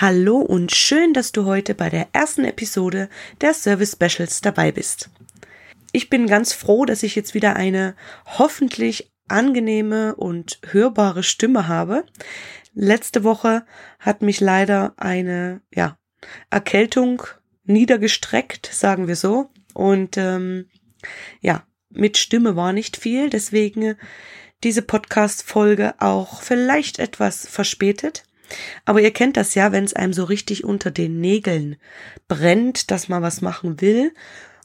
Hallo und schön, dass du heute bei der ersten Episode der Service Specials dabei bist. Ich bin ganz froh, dass ich jetzt wieder eine hoffentlich angenehme und hörbare Stimme habe. Letzte Woche hat mich leider eine ja, Erkältung niedergestreckt, sagen wir so. Und ähm, ja, mit Stimme war nicht viel, deswegen diese Podcast-Folge auch vielleicht etwas verspätet. Aber ihr kennt das ja, wenn es einem so richtig unter den Nägeln brennt, dass man was machen will.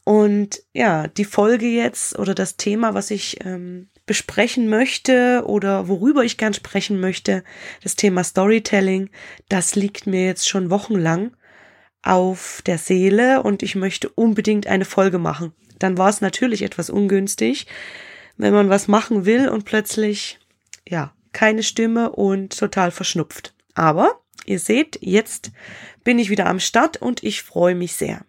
Und ja, die Folge jetzt oder das Thema, was ich ähm, besprechen möchte oder worüber ich gern sprechen möchte, das Thema Storytelling, das liegt mir jetzt schon wochenlang auf der Seele und ich möchte unbedingt eine Folge machen. Dann war es natürlich etwas ungünstig, wenn man was machen will und plötzlich, ja, keine Stimme und total verschnupft. Aber ihr seht, jetzt bin ich wieder am Start und ich freue mich sehr.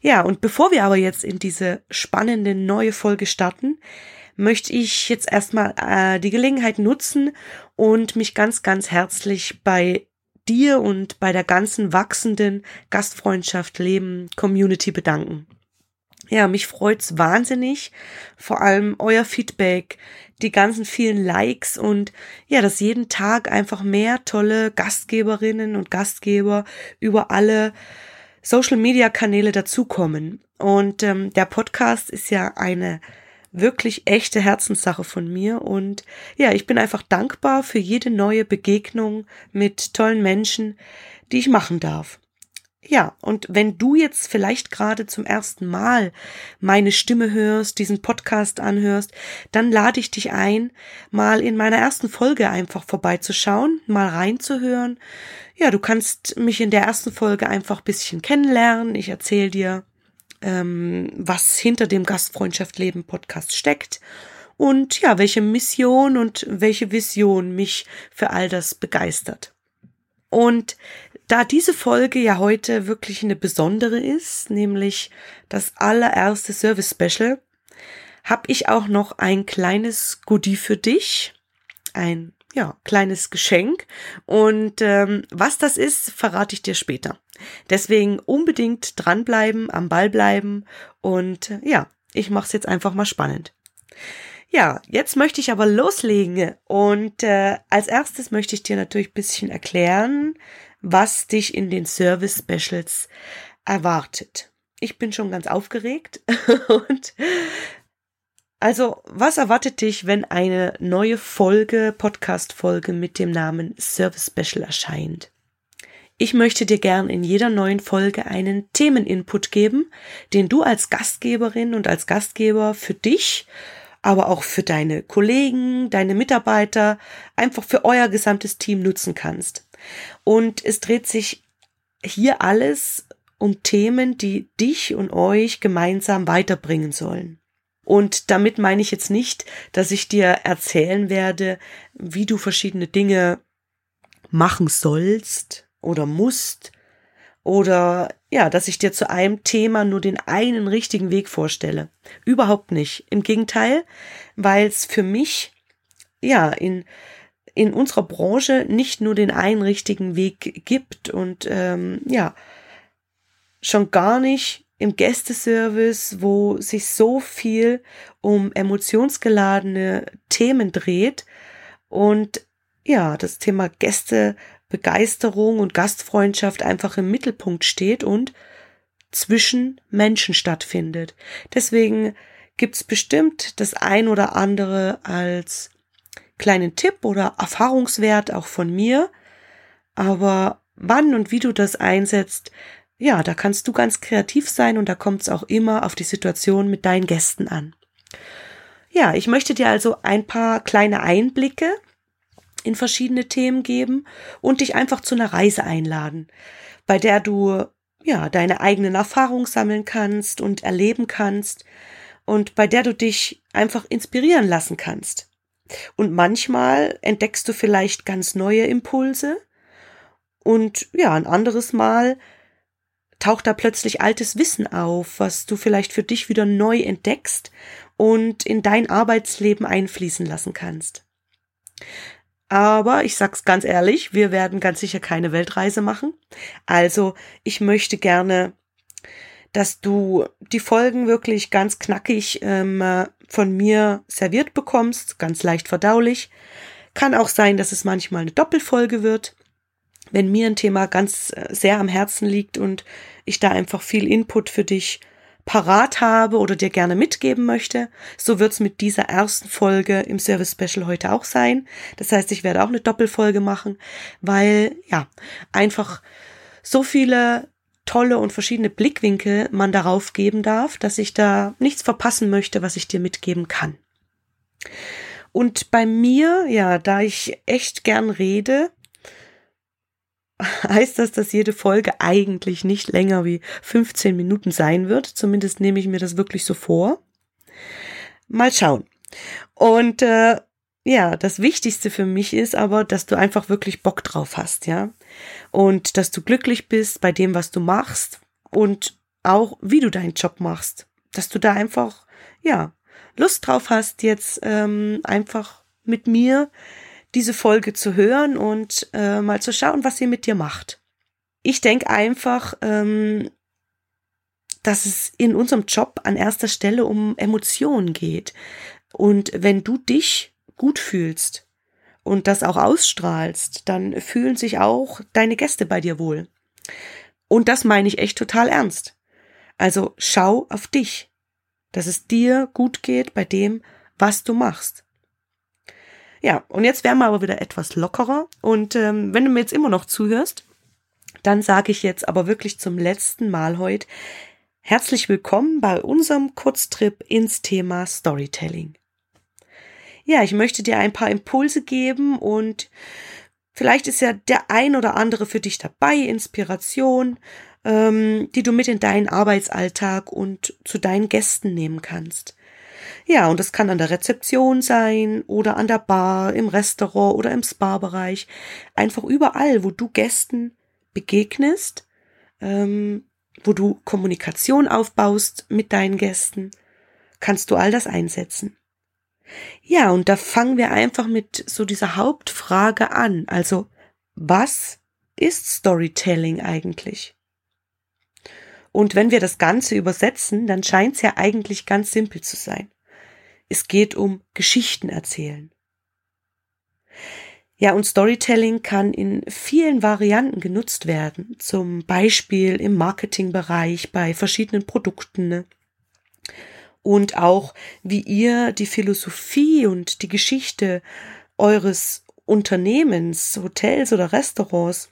Ja, und bevor wir aber jetzt in diese spannende neue Folge starten, möchte ich jetzt erstmal äh, die Gelegenheit nutzen und mich ganz, ganz herzlich bei dir und bei der ganzen wachsenden Gastfreundschaft Leben Community bedanken. Ja, mich freut's wahnsinnig. Vor allem euer Feedback, die ganzen vielen Likes und ja, dass jeden Tag einfach mehr tolle Gastgeberinnen und Gastgeber über alle Social Media Kanäle dazukommen. Und ähm, der Podcast ist ja eine wirklich echte Herzenssache von mir und ja, ich bin einfach dankbar für jede neue Begegnung mit tollen Menschen, die ich machen darf. Ja, und wenn du jetzt vielleicht gerade zum ersten Mal meine Stimme hörst, diesen Podcast anhörst, dann lade ich dich ein, mal in meiner ersten Folge einfach vorbeizuschauen, mal reinzuhören. Ja, du kannst mich in der ersten Folge einfach bisschen kennenlernen. Ich erzähle dir, ähm, was hinter dem Gastfreundschaft Leben Podcast steckt und ja, welche Mission und welche Vision mich für all das begeistert. Und da diese Folge ja heute wirklich eine besondere ist, nämlich das allererste Service Special, habe ich auch noch ein kleines Goodie für dich, ein ja kleines Geschenk und ähm, was das ist, verrate ich dir später. Deswegen unbedingt dranbleiben, am Ball bleiben und äh, ja, ich mache es jetzt einfach mal spannend. Ja, jetzt möchte ich aber loslegen und äh, als erstes möchte ich dir natürlich bisschen erklären, was dich in den Service Specials erwartet. Ich bin schon ganz aufgeregt und also, was erwartet dich, wenn eine neue Folge, Podcast-Folge mit dem Namen Service Special erscheint? Ich möchte dir gern in jeder neuen Folge einen Themeninput geben, den du als Gastgeberin und als Gastgeber für dich, aber auch für deine Kollegen, deine Mitarbeiter, einfach für euer gesamtes Team nutzen kannst. Und es dreht sich hier alles um Themen, die dich und euch gemeinsam weiterbringen sollen. Und damit meine ich jetzt nicht, dass ich dir erzählen werde, wie du verschiedene Dinge machen sollst oder musst oder ja, dass ich dir zu einem Thema nur den einen richtigen Weg vorstelle. Überhaupt nicht. Im Gegenteil, weil es für mich ja in in unserer Branche nicht nur den einen richtigen Weg gibt und ähm, ja, schon gar nicht im Gästeservice, wo sich so viel um emotionsgeladene Themen dreht und ja, das Thema Gästebegeisterung und Gastfreundschaft einfach im Mittelpunkt steht und zwischen Menschen stattfindet. Deswegen gibt's bestimmt das ein oder andere als kleinen Tipp oder Erfahrungswert auch von mir. Aber wann und wie du das einsetzt, ja, da kannst du ganz kreativ sein und da kommt es auch immer auf die Situation mit deinen Gästen an. Ja, ich möchte dir also ein paar kleine Einblicke in verschiedene Themen geben und dich einfach zu einer Reise einladen, bei der du ja deine eigenen Erfahrungen sammeln kannst und erleben kannst und bei der du dich einfach inspirieren lassen kannst. Und manchmal entdeckst du vielleicht ganz neue Impulse und ja, ein anderes Mal taucht da plötzlich altes Wissen auf, was du vielleicht für dich wieder neu entdeckst und in dein Arbeitsleben einfließen lassen kannst. Aber ich sag's ganz ehrlich, wir werden ganz sicher keine Weltreise machen. Also ich möchte gerne, dass du die Folgen wirklich ganz knackig ähm, von mir serviert bekommst, ganz leicht verdaulich. Kann auch sein, dass es manchmal eine Doppelfolge wird, wenn mir ein Thema ganz äh, sehr am Herzen liegt und ich da einfach viel Input für dich parat habe oder dir gerne mitgeben möchte. So wird's mit dieser ersten Folge im Service Special heute auch sein. Das heißt, ich werde auch eine Doppelfolge machen, weil ja, einfach so viele tolle und verschiedene Blickwinkel man darauf geben darf, dass ich da nichts verpassen möchte, was ich dir mitgeben kann. Und bei mir, ja, da ich echt gern rede, heißt das, dass jede Folge eigentlich nicht länger wie 15 Minuten sein wird. Zumindest nehme ich mir das wirklich so vor. Mal schauen. Und äh, ja, das Wichtigste für mich ist aber, dass du einfach wirklich Bock drauf hast, ja. Und dass du glücklich bist bei dem, was du machst und auch wie du deinen Job machst. Dass du da einfach, ja, Lust drauf hast, jetzt ähm, einfach mit mir diese Folge zu hören und äh, mal zu schauen, was sie mit dir macht. Ich denke einfach, ähm, dass es in unserem Job an erster Stelle um Emotionen geht. Und wenn du dich gut fühlst und das auch ausstrahlst, dann fühlen sich auch deine Gäste bei dir wohl. Und das meine ich echt total ernst. Also schau auf dich, dass es dir gut geht bei dem, was du machst. Ja, und jetzt werden wir aber wieder etwas lockerer. Und ähm, wenn du mir jetzt immer noch zuhörst, dann sage ich jetzt aber wirklich zum letzten Mal heute herzlich willkommen bei unserem Kurztrip ins Thema Storytelling. Ja, ich möchte dir ein paar Impulse geben und vielleicht ist ja der ein oder andere für dich dabei, Inspiration, ähm, die du mit in deinen Arbeitsalltag und zu deinen Gästen nehmen kannst. Ja, und das kann an der Rezeption sein oder an der Bar, im Restaurant oder im Spa-Bereich. Einfach überall, wo du Gästen begegnest, ähm, wo du Kommunikation aufbaust mit deinen Gästen, kannst du all das einsetzen. Ja, und da fangen wir einfach mit so dieser Hauptfrage an. Also, was ist Storytelling eigentlich? Und wenn wir das Ganze übersetzen, dann scheint es ja eigentlich ganz simpel zu sein. Es geht um Geschichten erzählen. Ja, und Storytelling kann in vielen Varianten genutzt werden, zum Beispiel im Marketingbereich bei verschiedenen Produkten. Und auch wie ihr die Philosophie und die Geschichte eures Unternehmens, Hotels oder Restaurants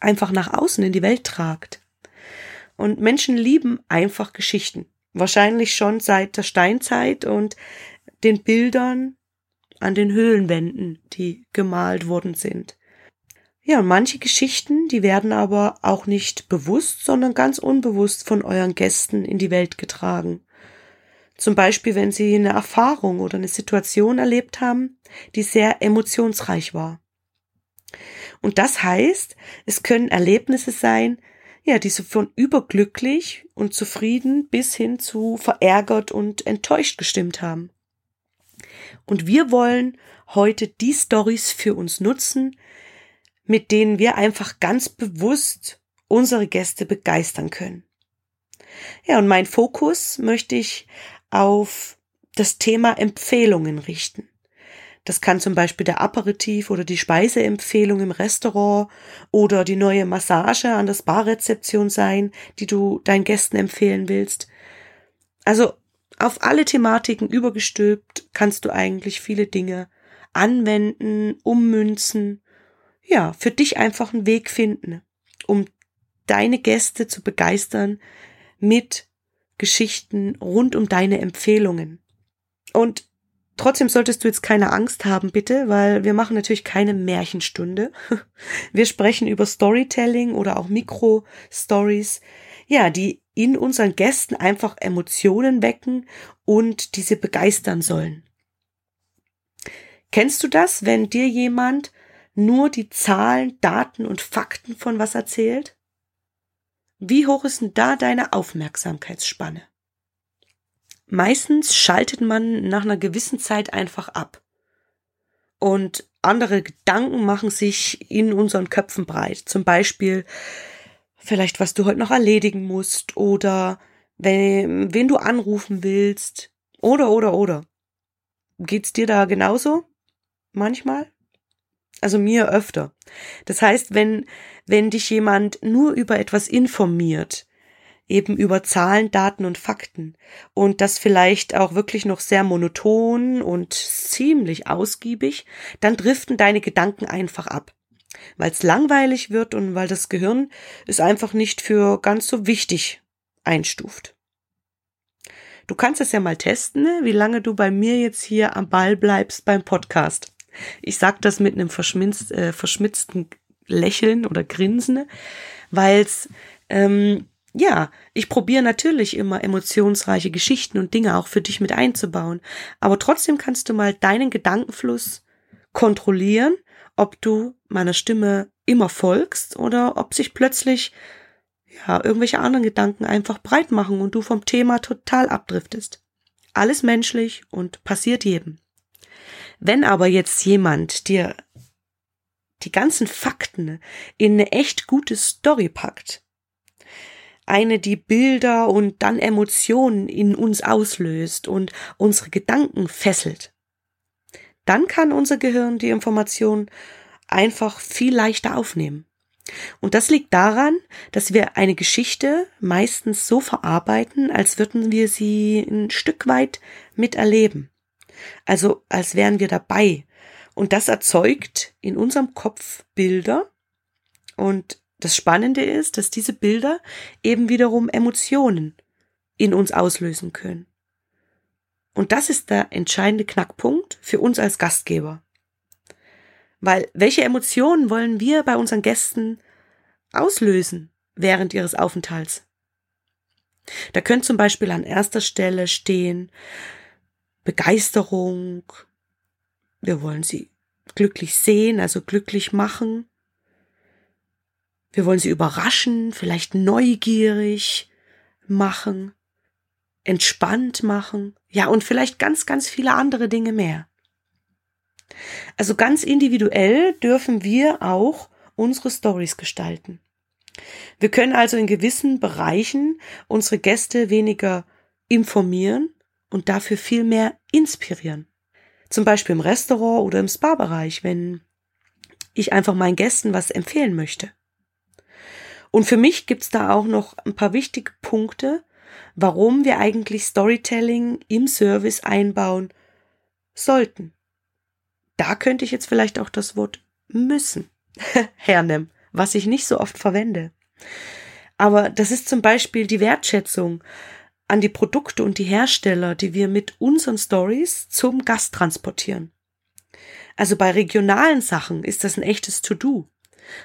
einfach nach außen in die Welt tragt. Und Menschen lieben einfach Geschichten. Wahrscheinlich schon seit der Steinzeit und den Bildern an den Höhlenwänden, die gemalt worden sind. Ja, und manche Geschichten, die werden aber auch nicht bewusst, sondern ganz unbewusst von euren Gästen in die Welt getragen. Zum Beispiel, wenn sie eine Erfahrung oder eine Situation erlebt haben, die sehr emotionsreich war. Und das heißt, es können Erlebnisse sein, ja, die so von überglücklich und zufrieden bis hin zu verärgert und enttäuscht gestimmt haben. Und wir wollen heute die Stories für uns nutzen, mit denen wir einfach ganz bewusst unsere Gäste begeistern können. Ja, und mein Fokus möchte ich auf das Thema Empfehlungen richten. Das kann zum Beispiel der Aperitif oder die Speiseempfehlung im Restaurant oder die neue Massage an der Barrezeption sein, die du deinen Gästen empfehlen willst. Also auf alle Thematiken übergestülpt kannst du eigentlich viele Dinge anwenden, ummünzen, ja, für dich einfach einen Weg finden, um deine Gäste zu begeistern mit Geschichten rund um deine Empfehlungen. Und trotzdem solltest du jetzt keine Angst haben, bitte, weil wir machen natürlich keine Märchenstunde. Wir sprechen über Storytelling oder auch Mikro-Stories, ja, die in unseren Gästen einfach Emotionen wecken und diese begeistern sollen. Kennst du das, wenn dir jemand nur die Zahlen, Daten und Fakten von was erzählt? Wie hoch ist denn da deine Aufmerksamkeitsspanne? Meistens schaltet man nach einer gewissen Zeit einfach ab. Und andere Gedanken machen sich in unseren Köpfen breit. Zum Beispiel vielleicht, was du heute noch erledigen musst oder wen, wen du anrufen willst oder, oder, oder. Geht's dir da genauso? Manchmal? Also mir öfter. Das heißt, wenn, wenn dich jemand nur über etwas informiert, eben über Zahlen, Daten und Fakten und das vielleicht auch wirklich noch sehr monoton und ziemlich ausgiebig, dann driften deine Gedanken einfach ab, weil es langweilig wird und weil das Gehirn es einfach nicht für ganz so wichtig einstuft. Du kannst es ja mal testen, ne? wie lange du bei mir jetzt hier am Ball bleibst beim Podcast. Ich sag das mit einem äh, verschmitzten Lächeln oder Grinsen, weil's ähm, ja, ich probiere natürlich immer emotionsreiche Geschichten und Dinge auch für dich mit einzubauen. Aber trotzdem kannst du mal deinen Gedankenfluss kontrollieren, ob du meiner Stimme immer folgst oder ob sich plötzlich ja, irgendwelche anderen Gedanken einfach breit machen und du vom Thema total abdriftest. Alles menschlich und passiert jedem. Wenn aber jetzt jemand dir die ganzen Fakten in eine echt gute Story packt, eine, die Bilder und dann Emotionen in uns auslöst und unsere Gedanken fesselt, dann kann unser Gehirn die Information einfach viel leichter aufnehmen. Und das liegt daran, dass wir eine Geschichte meistens so verarbeiten, als würden wir sie ein Stück weit miterleben. Also als wären wir dabei. Und das erzeugt in unserem Kopf Bilder. Und das Spannende ist, dass diese Bilder eben wiederum Emotionen in uns auslösen können. Und das ist der entscheidende Knackpunkt für uns als Gastgeber. Weil welche Emotionen wollen wir bei unseren Gästen auslösen während ihres Aufenthalts? Da könnte zum Beispiel an erster Stelle stehen Begeisterung. Wir wollen sie glücklich sehen, also glücklich machen. Wir wollen sie überraschen, vielleicht neugierig machen, entspannt machen, ja, und vielleicht ganz, ganz viele andere Dinge mehr. Also ganz individuell dürfen wir auch unsere Stories gestalten. Wir können also in gewissen Bereichen unsere Gäste weniger informieren und dafür viel mehr inspirieren. Zum Beispiel im Restaurant oder im Spa-Bereich, wenn ich einfach meinen Gästen was empfehlen möchte. Und für mich gibt's da auch noch ein paar wichtige Punkte, warum wir eigentlich Storytelling im Service einbauen sollten. Da könnte ich jetzt vielleicht auch das Wort müssen hernehmen, was ich nicht so oft verwende. Aber das ist zum Beispiel die Wertschätzung an die Produkte und die Hersteller, die wir mit unseren Stories zum Gast transportieren. Also bei regionalen Sachen ist das ein echtes To-Do,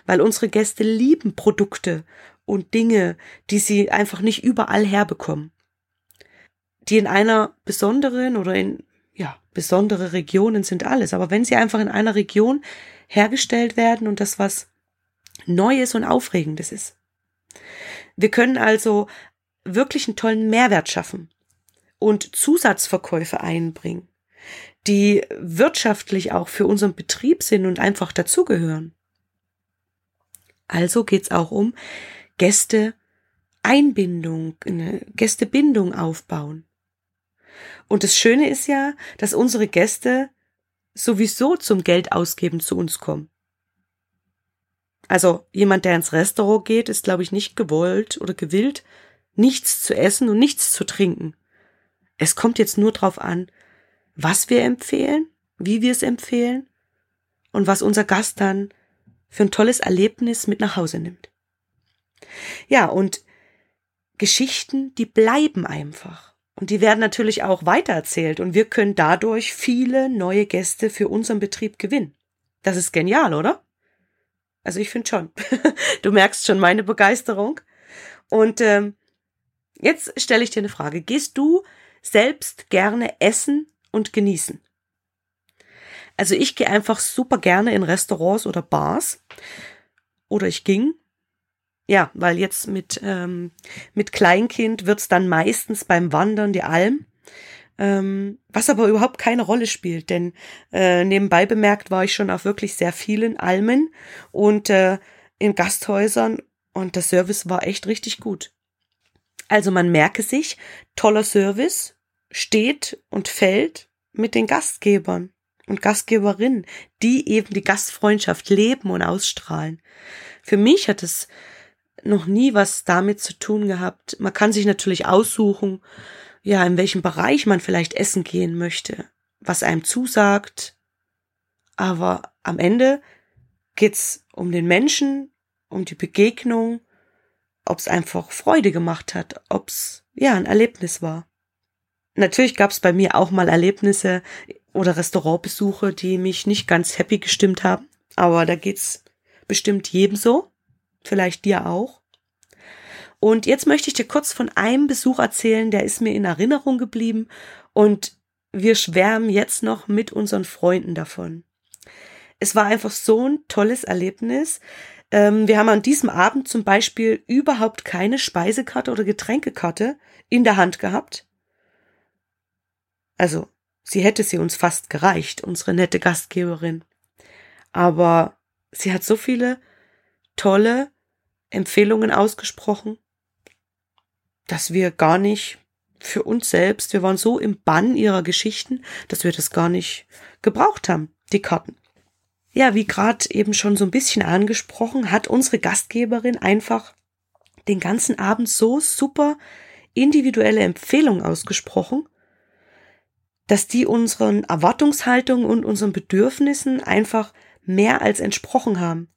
weil unsere Gäste lieben Produkte und Dinge, die sie einfach nicht überall herbekommen. Die in einer besonderen oder in ja, besondere Regionen sind alles. Aber wenn sie einfach in einer Region hergestellt werden und das was Neues und Aufregendes ist. Wir können also wirklich einen tollen Mehrwert schaffen und Zusatzverkäufe einbringen, die wirtschaftlich auch für unseren Betrieb sind und einfach dazugehören. Also geht's auch um Gäste-Einbindung, eine Gästebindung aufbauen. Und das Schöne ist ja, dass unsere Gäste sowieso zum Geld ausgeben zu uns kommen. Also jemand, der ins Restaurant geht, ist, glaube ich, nicht gewollt oder gewillt, nichts zu essen und nichts zu trinken. Es kommt jetzt nur darauf an, was wir empfehlen, wie wir es empfehlen und was unser Gast dann für ein tolles Erlebnis mit nach Hause nimmt. Ja, und Geschichten, die bleiben einfach. Und die werden natürlich auch weitererzählt und wir können dadurch viele neue Gäste für unseren Betrieb gewinnen. Das ist genial, oder? Also ich finde schon. du merkst schon meine Begeisterung. Und ähm, jetzt stelle ich dir eine Frage. Gehst du selbst gerne essen und genießen? Also ich gehe einfach super gerne in Restaurants oder Bars. Oder ich ging. Ja, weil jetzt mit, ähm, mit Kleinkind wird's dann meistens beim Wandern die Alm. Ähm, was aber überhaupt keine Rolle spielt, denn äh, nebenbei bemerkt war ich schon auf wirklich sehr vielen Almen und äh, in Gasthäusern und der Service war echt richtig gut. Also man merke sich, toller Service steht und fällt mit den Gastgebern und Gastgeberinnen, die eben die Gastfreundschaft leben und ausstrahlen. Für mich hat es noch nie was damit zu tun gehabt. Man kann sich natürlich aussuchen, ja, in welchem Bereich man vielleicht essen gehen möchte, was einem zusagt. Aber am Ende geht's um den Menschen, um die Begegnung, ob's einfach Freude gemacht hat, ob's ja ein Erlebnis war. Natürlich gab's bei mir auch mal Erlebnisse oder Restaurantbesuche, die mich nicht ganz happy gestimmt haben, aber da geht's bestimmt jedem so, vielleicht dir auch. Und jetzt möchte ich dir kurz von einem Besuch erzählen, der ist mir in Erinnerung geblieben und wir schwärmen jetzt noch mit unseren Freunden davon. Es war einfach so ein tolles Erlebnis. Ähm, wir haben an diesem Abend zum Beispiel überhaupt keine Speisekarte oder Getränkekarte in der Hand gehabt. Also, sie hätte sie uns fast gereicht, unsere nette Gastgeberin. Aber sie hat so viele tolle Empfehlungen ausgesprochen dass wir gar nicht für uns selbst, wir waren so im Bann ihrer Geschichten, dass wir das gar nicht gebraucht haben, die Karten. Ja, wie gerade eben schon so ein bisschen angesprochen, hat unsere Gastgeberin einfach den ganzen Abend so super individuelle Empfehlungen ausgesprochen, dass die unseren Erwartungshaltungen und unseren Bedürfnissen einfach mehr als entsprochen haben.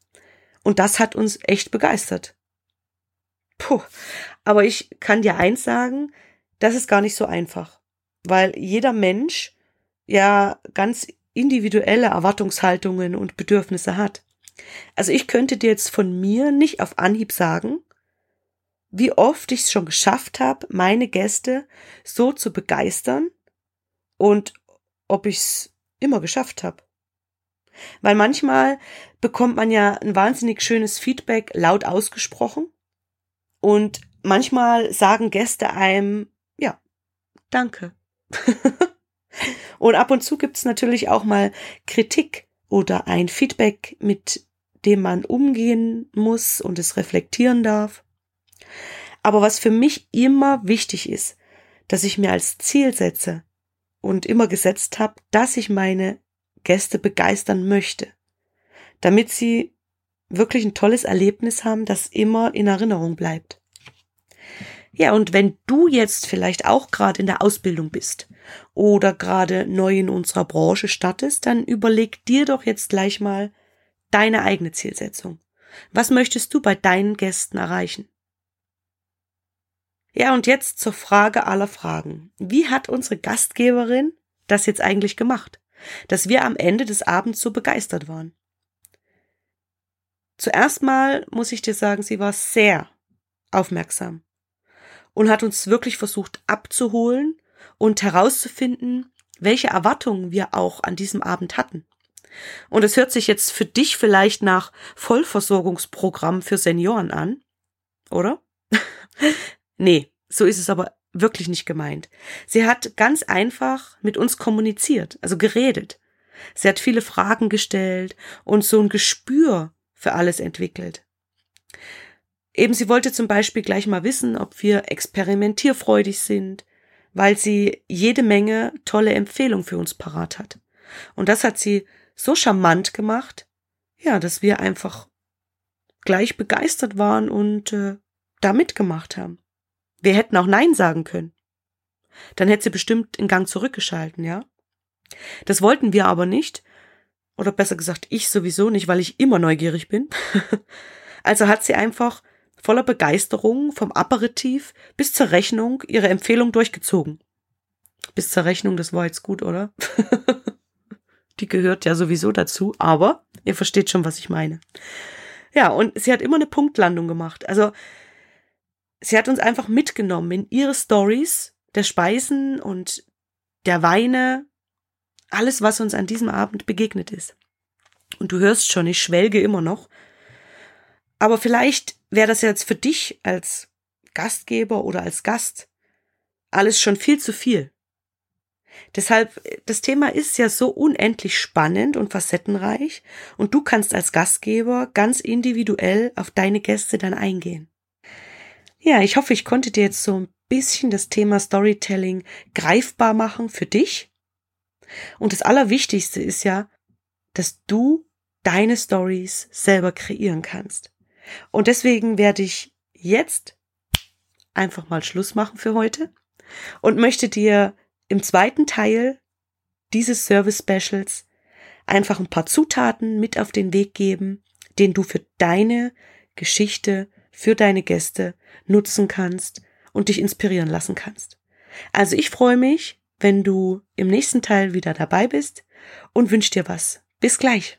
Und das hat uns echt begeistert. Puh, aber ich kann dir eins sagen, das ist gar nicht so einfach, weil jeder Mensch ja ganz individuelle Erwartungshaltungen und Bedürfnisse hat. Also ich könnte dir jetzt von mir nicht auf Anhieb sagen, wie oft ich es schon geschafft habe, meine Gäste so zu begeistern und ob ich es immer geschafft habe. Weil manchmal bekommt man ja ein wahnsinnig schönes Feedback laut ausgesprochen und manchmal sagen Gäste einem, ja, danke. und ab und zu gibt's natürlich auch mal Kritik oder ein Feedback, mit dem man umgehen muss und es reflektieren darf. Aber was für mich immer wichtig ist, dass ich mir als Ziel setze und immer gesetzt habe, dass ich meine Gäste begeistern möchte, damit sie wirklich ein tolles Erlebnis haben, das immer in Erinnerung bleibt. Ja, und wenn du jetzt vielleicht auch gerade in der Ausbildung bist oder gerade neu in unserer Branche startest, dann überleg dir doch jetzt gleich mal deine eigene Zielsetzung. Was möchtest du bei deinen Gästen erreichen? Ja, und jetzt zur Frage aller Fragen. Wie hat unsere Gastgeberin das jetzt eigentlich gemacht, dass wir am Ende des Abends so begeistert waren? Zuerst mal muss ich dir sagen, sie war sehr aufmerksam und hat uns wirklich versucht abzuholen und herauszufinden, welche Erwartungen wir auch an diesem Abend hatten. Und es hört sich jetzt für dich vielleicht nach Vollversorgungsprogramm für Senioren an, oder? nee, so ist es aber wirklich nicht gemeint. Sie hat ganz einfach mit uns kommuniziert, also geredet. Sie hat viele Fragen gestellt und so ein Gespür für alles entwickelt. Eben sie wollte zum Beispiel gleich mal wissen, ob wir experimentierfreudig sind, weil sie jede Menge tolle Empfehlungen für uns parat hat. Und das hat sie so charmant gemacht, ja, dass wir einfach gleich begeistert waren und äh, da mitgemacht haben. Wir hätten auch Nein sagen können. Dann hätte sie bestimmt in Gang zurückgeschalten, ja? Das wollten wir aber nicht. Oder besser gesagt, ich sowieso nicht, weil ich immer neugierig bin. also hat sie einfach voller Begeisterung vom Aperitif bis zur Rechnung ihre Empfehlung durchgezogen. Bis zur Rechnung, das war jetzt gut, oder? Die gehört ja sowieso dazu, aber ihr versteht schon, was ich meine. Ja, und sie hat immer eine Punktlandung gemacht. Also sie hat uns einfach mitgenommen in ihre Stories der Speisen und der Weine, alles, was uns an diesem Abend begegnet ist. Und du hörst schon, ich schwelge immer noch. Aber vielleicht wäre das jetzt für dich als Gastgeber oder als Gast alles schon viel zu viel. Deshalb, das Thema ist ja so unendlich spannend und facettenreich und du kannst als Gastgeber ganz individuell auf deine Gäste dann eingehen. Ja, ich hoffe, ich konnte dir jetzt so ein bisschen das Thema Storytelling greifbar machen für dich. Und das Allerwichtigste ist ja, dass du deine Stories selber kreieren kannst. Und deswegen werde ich jetzt einfach mal Schluss machen für heute und möchte dir im zweiten Teil dieses Service Specials einfach ein paar Zutaten mit auf den Weg geben, den du für deine Geschichte, für deine Gäste nutzen kannst und dich inspirieren lassen kannst. Also ich freue mich, wenn du im nächsten Teil wieder dabei bist und wünsche dir was. Bis gleich.